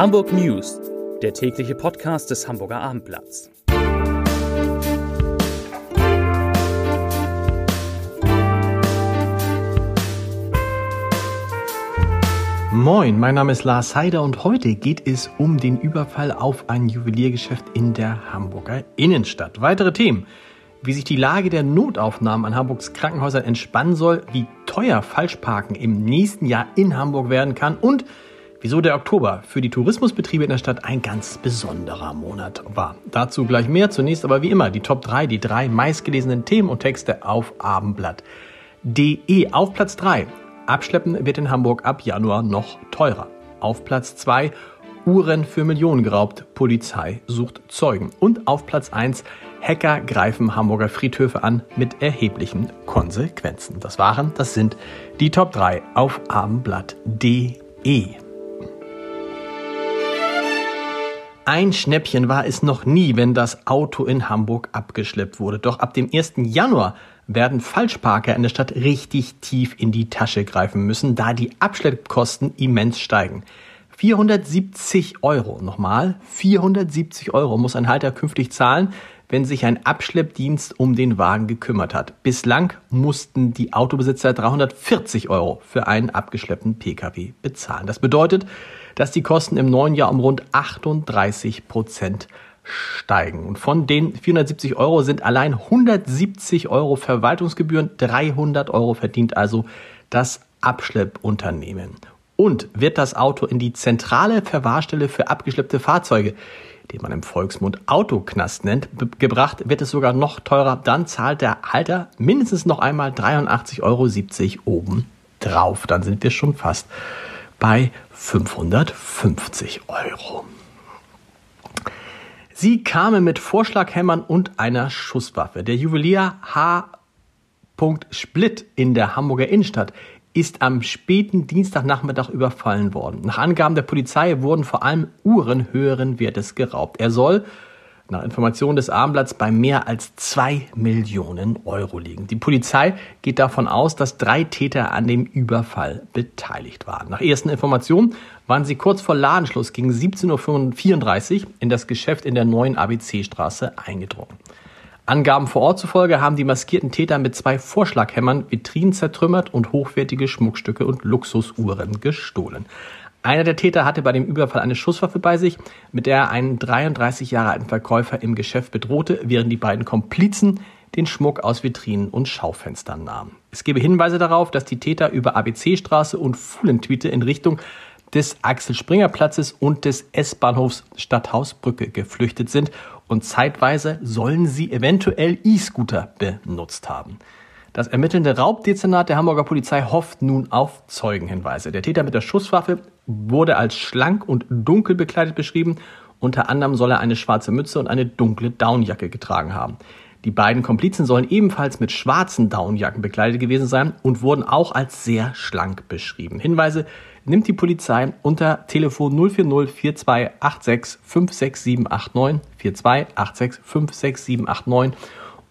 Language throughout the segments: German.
Hamburg News, der tägliche Podcast des Hamburger Abendblatts. Moin, mein Name ist Lars Heider und heute geht es um den Überfall auf ein Juweliergeschäft in der Hamburger Innenstadt. Weitere Themen wie sich die Lage der Notaufnahmen an Hamburgs Krankenhäusern entspannen soll, wie teuer Falschparken im nächsten Jahr in Hamburg werden kann und wieso der Oktober für die Tourismusbetriebe in der Stadt ein ganz besonderer Monat war. Dazu gleich mehr. Zunächst aber wie immer die Top 3, die drei meistgelesenen Themen und Texte auf Abendblatt.de. Auf Platz 3. Abschleppen wird in Hamburg ab Januar noch teurer. Auf Platz 2. Uhren für Millionen geraubt. Polizei sucht Zeugen. Und auf Platz 1. Hacker greifen Hamburger Friedhöfe an mit erheblichen Konsequenzen. Das waren, das sind die Top 3 auf abendblatt.de. Ein Schnäppchen war es noch nie, wenn das Auto in Hamburg abgeschleppt wurde. Doch ab dem 1. Januar werden Falschparker in der Stadt richtig tief in die Tasche greifen müssen, da die Abschleppkosten immens steigen. 470 Euro, nochmal, 470 Euro muss ein Halter künftig zahlen, wenn sich ein Abschleppdienst um den Wagen gekümmert hat. Bislang mussten die Autobesitzer 340 Euro für einen abgeschleppten Pkw bezahlen. Das bedeutet, dass die Kosten im neuen Jahr um rund 38 Prozent steigen. Und von den 470 Euro sind allein 170 Euro Verwaltungsgebühren, 300 Euro verdient also das Abschleppunternehmen. Und wird das Auto in die zentrale Verwahrstelle für abgeschleppte Fahrzeuge den man im Volksmund Autoknast nennt, gebracht, wird es sogar noch teurer. Dann zahlt der Halter mindestens noch einmal 83,70 Euro oben drauf. Dann sind wir schon fast bei 550 Euro. Sie kamen mit Vorschlaghämmern und einer Schusswaffe. Der Juwelier H. Split in der Hamburger Innenstadt ist am späten Dienstagnachmittag überfallen worden. Nach Angaben der Polizei wurden vor allem Uhren höheren Wertes geraubt. Er soll nach Informationen des Abendblatts bei mehr als zwei Millionen Euro liegen. Die Polizei geht davon aus, dass drei Täter an dem Überfall beteiligt waren. Nach ersten Informationen waren sie kurz vor Ladenschluss gegen 17.34 Uhr in das Geschäft in der neuen ABC-Straße eingedrungen. Angaben vor Ort zufolge haben die maskierten Täter mit zwei Vorschlaghämmern Vitrinen zertrümmert und hochwertige Schmuckstücke und Luxusuhren gestohlen. Einer der Täter hatte bei dem Überfall eine Schusswaffe bei sich, mit der er einen 33 Jahre alten Verkäufer im Geschäft bedrohte, während die beiden Komplizen den Schmuck aus Vitrinen und Schaufenstern nahmen. Es gebe Hinweise darauf, dass die Täter über ABC-Straße und Fuhlentwiete in Richtung des Axel-Springer-Platzes und des S-Bahnhofs Stadthausbrücke geflüchtet sind und zeitweise sollen sie eventuell E-Scooter benutzt haben. Das ermittelnde Raubdezernat der Hamburger Polizei hofft nun auf Zeugenhinweise. Der Täter mit der Schusswaffe wurde als schlank und dunkel bekleidet beschrieben. Unter anderem soll er eine schwarze Mütze und eine dunkle Downjacke getragen haben. Die beiden Komplizen sollen ebenfalls mit schwarzen Downjacken bekleidet gewesen sein und wurden auch als sehr schlank beschrieben. Hinweise nimmt die Polizei unter Telefon 040 4286 56789 4286 56789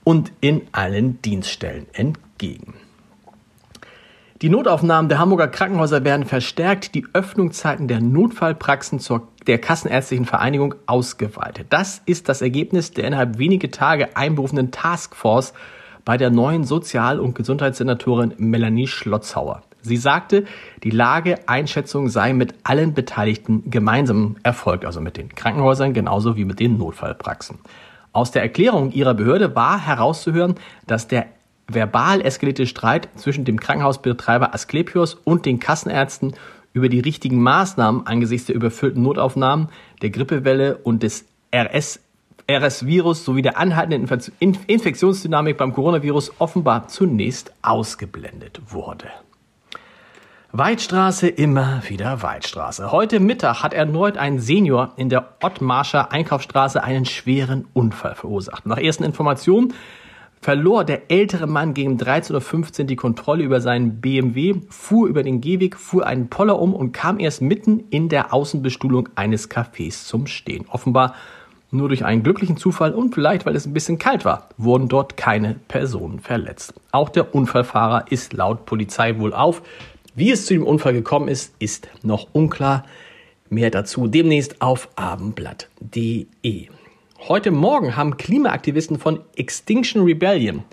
und in allen Dienststellen entgegen. Die Notaufnahmen der Hamburger Krankenhäuser werden verstärkt, die Öffnungszeiten der Notfallpraxen zur der Kassenärztlichen Vereinigung ausgeweitet. Das ist das Ergebnis der innerhalb wenige Tage einberufenen Taskforce bei der neuen Sozial- und Gesundheitssenatorin Melanie Schlotzhauer. Sie sagte, die Lageeinschätzung sei mit allen Beteiligten gemeinsam erfolgt, also mit den Krankenhäusern genauso wie mit den Notfallpraxen. Aus der Erklärung ihrer Behörde war herauszuhören, dass der verbal eskalierte Streit zwischen dem Krankenhausbetreiber Asklepios und den Kassenärzten über die richtigen Maßnahmen angesichts der überfüllten Notaufnahmen, der Grippewelle und des RS RS-Virus sowie der anhaltenden Infektionsdynamik beim Coronavirus offenbar zunächst ausgeblendet wurde. Weidstraße, immer wieder Weidstraße. Heute Mittag hat erneut ein Senior in der Ottmarscher Einkaufsstraße einen schweren Unfall verursacht. Nach ersten Informationen verlor der ältere Mann gegen 13.15 Uhr die Kontrolle über seinen BMW, fuhr über den Gehweg, fuhr einen Poller um und kam erst mitten in der Außenbestuhlung eines Cafés zum Stehen. Offenbar nur durch einen glücklichen Zufall und vielleicht, weil es ein bisschen kalt war, wurden dort keine Personen verletzt. Auch der Unfallfahrer ist laut Polizei wohl auf. Wie es zu dem Unfall gekommen ist, ist noch unklar. Mehr dazu demnächst auf abendblatt.de. Heute Morgen haben Klimaaktivisten von Extinction Rebellion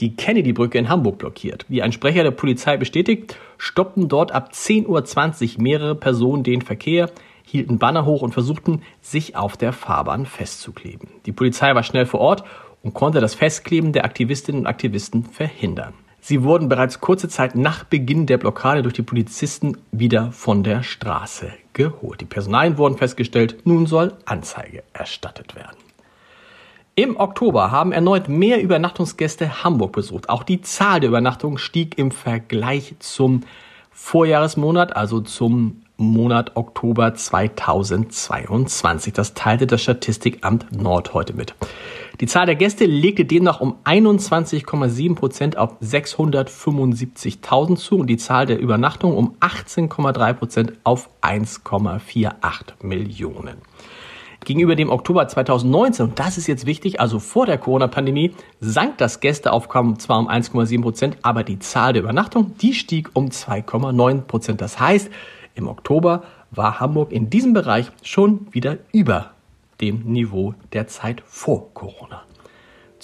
die Kennedy-Brücke in Hamburg blockiert. Wie ein Sprecher der Polizei bestätigt, stoppten dort ab 10.20 Uhr mehrere Personen den Verkehr, hielten Banner hoch und versuchten, sich auf der Fahrbahn festzukleben. Die Polizei war schnell vor Ort und konnte das Festkleben der Aktivistinnen und Aktivisten verhindern. Sie wurden bereits kurze Zeit nach Beginn der Blockade durch die Polizisten wieder von der Straße geholt. Die Personalien wurden festgestellt, nun soll Anzeige erstattet werden. Im Oktober haben erneut mehr Übernachtungsgäste Hamburg besucht. Auch die Zahl der Übernachtungen stieg im Vergleich zum Vorjahresmonat, also zum Monat Oktober 2022. Das teilte das Statistikamt Nord heute mit. Die Zahl der Gäste legte demnach um 21,7 Prozent auf 675.000 zu und die Zahl der Übernachtungen um 18,3 Prozent auf 1,48 Millionen. Gegenüber dem Oktober 2019, und das ist jetzt wichtig, also vor der Corona-Pandemie, sank das Gästeaufkommen zwar um 1,7 Prozent, aber die Zahl der Übernachtungen, die stieg um 2,9 Prozent. Das heißt, im Oktober war Hamburg in diesem Bereich schon wieder über dem Niveau der Zeit vor Corona.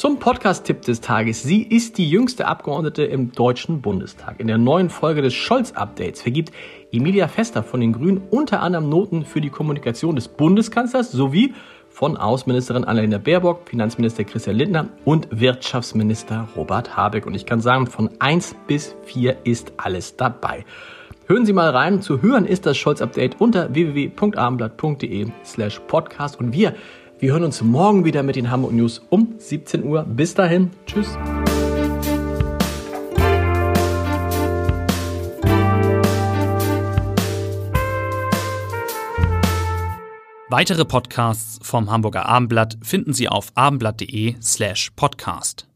Zum Podcast-Tipp des Tages. Sie ist die jüngste Abgeordnete im Deutschen Bundestag. In der neuen Folge des Scholz-Updates vergibt Emilia Fester von den Grünen unter anderem Noten für die Kommunikation des Bundeskanzlers sowie von Außenministerin Annalena Baerbock, Finanzminister Christian Lindner und Wirtschaftsminister Robert Habeck. Und ich kann sagen, von 1 bis 4 ist alles dabei. Hören Sie mal rein. Zu hören ist das Scholz-Update unter www.abendblatt.de slash podcast. Und wir wir hören uns morgen wieder mit den Hamburg News um 17 Uhr. Bis dahin, tschüss. Weitere Podcasts vom Hamburger Abendblatt finden Sie auf abendblatt.de slash podcast.